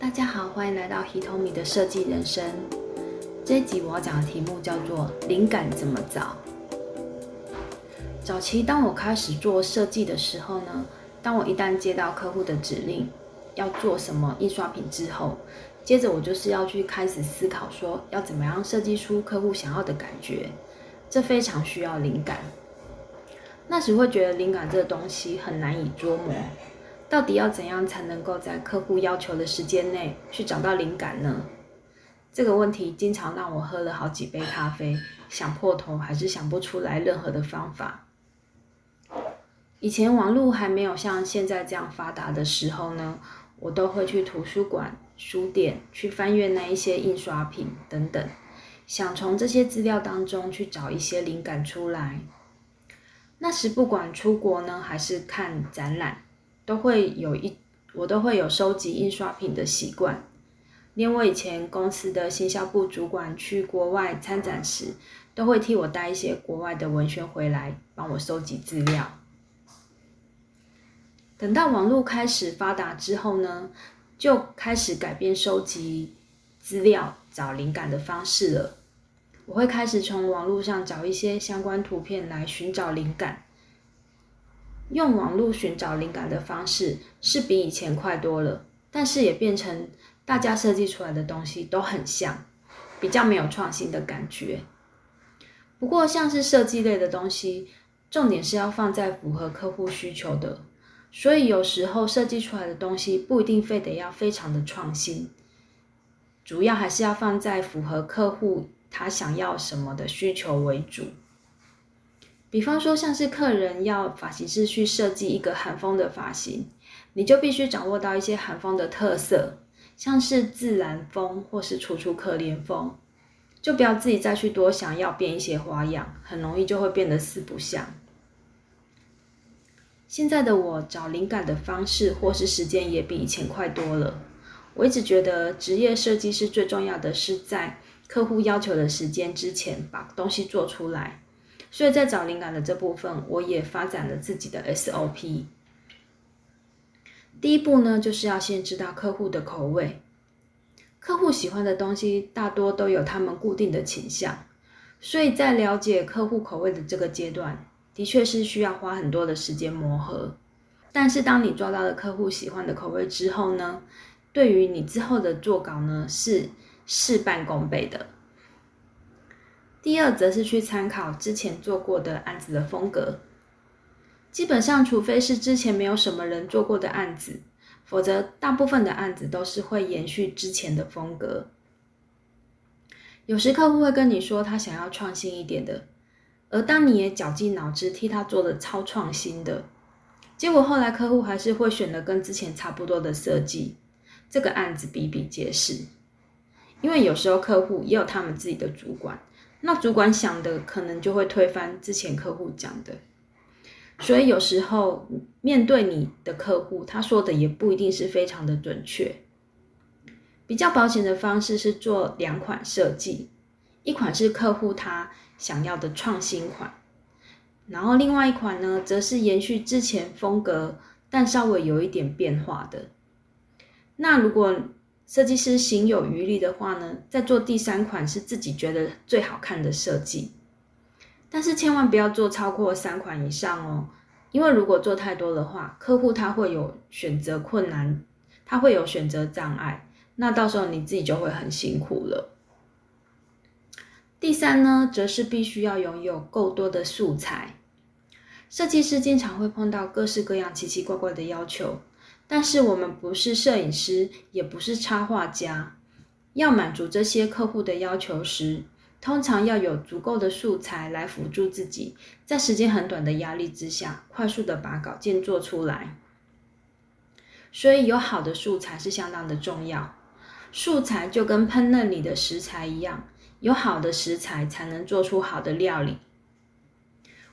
大家好，欢迎来到 Hitomi 的设计人生。这一集我要讲的题目叫做“灵感怎么找”。早期当我开始做设计的时候呢，当我一旦接到客户的指令，要做什么印刷品之后，接着我就是要去开始思考说，要怎么样设计出客户想要的感觉。这非常需要灵感。那时会觉得灵感这个东西很难以捉摸。到底要怎样才能够在客户要求的时间内去找到灵感呢？这个问题经常让我喝了好几杯咖啡，想破头还是想不出来任何的方法。以前网络还没有像现在这样发达的时候呢，我都会去图书馆、书店去翻阅那一些印刷品等等，想从这些资料当中去找一些灵感出来。那时不管出国呢，还是看展览。都会有一，我都会有收集印刷品的习惯。连我以前公司的行销部主管去国外参展时，都会替我带一些国外的文宣回来，帮我收集资料。等到网络开始发达之后呢，就开始改变收集资料、找灵感的方式了。我会开始从网络上找一些相关图片来寻找灵感。用网络寻找灵感的方式是比以前快多了，但是也变成大家设计出来的东西都很像，比较没有创新的感觉。不过像是设计类的东西，重点是要放在符合客户需求的，所以有时候设计出来的东西不一定非得要非常的创新，主要还是要放在符合客户他想要什么的需求为主。比方说，像是客人要发型师去设计一个韩风的发型，你就必须掌握到一些韩风的特色，像是自然风或是楚楚可怜风，就不要自己再去多想要变一些花样，很容易就会变得四不像。现在的我找灵感的方式或是时间也比以前快多了。我一直觉得职业设计师最重要的是在客户要求的时间之前把东西做出来。所以在找灵感的这部分，我也发展了自己的 SOP。第一步呢，就是要先知道客户的口味。客户喜欢的东西大多都有他们固定的倾向，所以在了解客户口味的这个阶段，的确是需要花很多的时间磨合。但是当你抓到了客户喜欢的口味之后呢，对于你之后的做稿呢，是事半功倍的。第二，则是去参考之前做过的案子的风格。基本上，除非是之前没有什么人做过的案子，否则大部分的案子都是会延续之前的风格。有时客户会跟你说他想要创新一点的，而当你也绞尽脑汁替他做的超创新的，结果后来客户还是会选的跟之前差不多的设计，这个案子比比皆是。因为有时候客户也有他们自己的主管。那主管想的可能就会推翻之前客户讲的，所以有时候面对你的客户，他说的也不一定是非常的准确。比较保险的方式是做两款设计，一款是客户他想要的创新款，然后另外一款呢，则是延续之前风格，但稍微有一点变化的。那如果设计师行有余力的话呢，再做第三款是自己觉得最好看的设计，但是千万不要做超过三款以上哦，因为如果做太多的话，客户他会有选择困难，他会有选择障碍，那到时候你自己就会很辛苦了。第三呢，则是必须要拥有够多的素材，设计师经常会碰到各式各样奇奇怪怪的要求。但是我们不是摄影师，也不是插画家，要满足这些客户的要求时，通常要有足够的素材来辅助自己，在时间很短的压力之下，快速的把稿件做出来。所以有好的素材是相当的重要。素材就跟烹饪里的食材一样，有好的食材才能做出好的料理。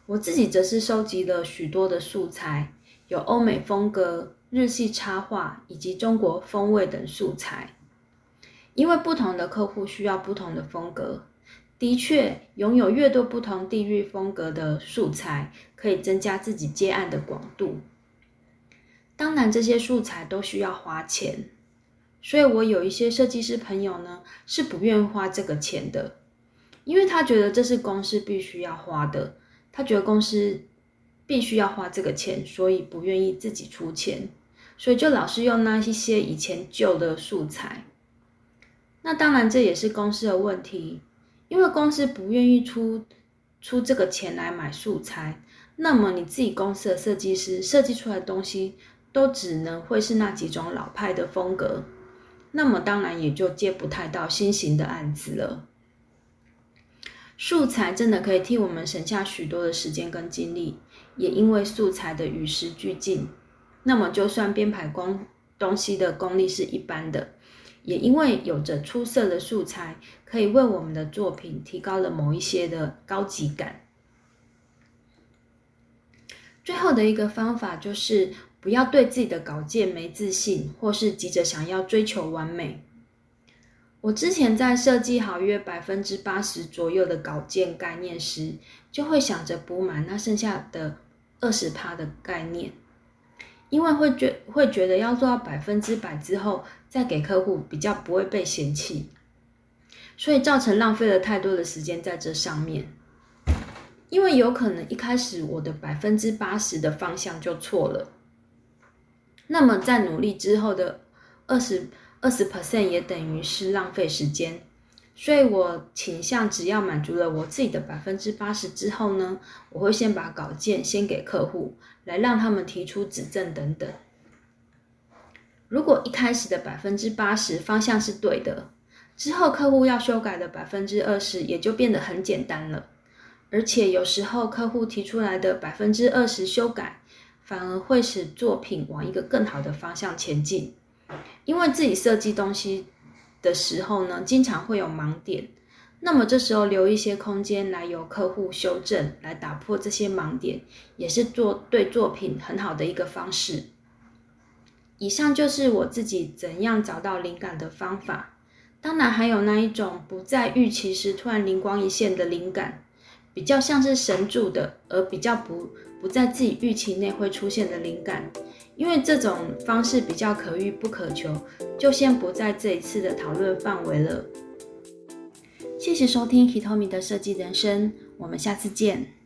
我自己则是收集了许多的素材，有欧美风格。日系插画以及中国风味等素材，因为不同的客户需要不同的风格，的确拥有越多不同地域风格的素材，可以增加自己接案的广度。当然，这些素材都需要花钱，所以我有一些设计师朋友呢是不愿花这个钱的，因为他觉得这是公司必须要花的，他觉得公司必须要花这个钱，所以不愿意自己出钱，所以就老是用那一些以前旧的素材。那当然这也是公司的问题，因为公司不愿意出出这个钱来买素材，那么你自己公司的设计师设计出来的东西都只能会是那几种老派的风格。那么当然也就接不太到新型的案子了。素材真的可以替我们省下许多的时间跟精力，也因为素材的与时俱进，那么就算编排工东西的功力是一般的，也因为有着出色的素材，可以为我们的作品提高了某一些的高级感。最后的一个方法就是。不要对自己的稿件没自信，或是急着想要追求完美。我之前在设计好约百分之八十左右的稿件概念时，就会想着补满那剩下的二十趴的概念，因为会觉会觉得要做到百分之百之后再给客户，比较不会被嫌弃，所以造成浪费了太多的时间在这上面。因为有可能一开始我的百分之八十的方向就错了。那么在努力之后的二十二十 percent 也等于是浪费时间，所以我倾向只要满足了我自己的百分之八十之后呢，我会先把稿件先给客户，来让他们提出指正等等。如果一开始的百分之八十方向是对的，之后客户要修改的百分之二十也就变得很简单了。而且有时候客户提出来的百分之二十修改。反而会使作品往一个更好的方向前进，因为自己设计东西的时候呢，经常会有盲点，那么这时候留一些空间来由客户修正，来打破这些盲点，也是做对作品很好的一个方式。以上就是我自己怎样找到灵感的方法，当然还有那一种不在预期时突然灵光一现的灵感。比较像是神助的，而比较不不在自己预期内会出现的灵感，因为这种方式比较可遇不可求，就先不在这一次的讨论范围了。谢谢收听 Hitomi 的设计人生，我们下次见。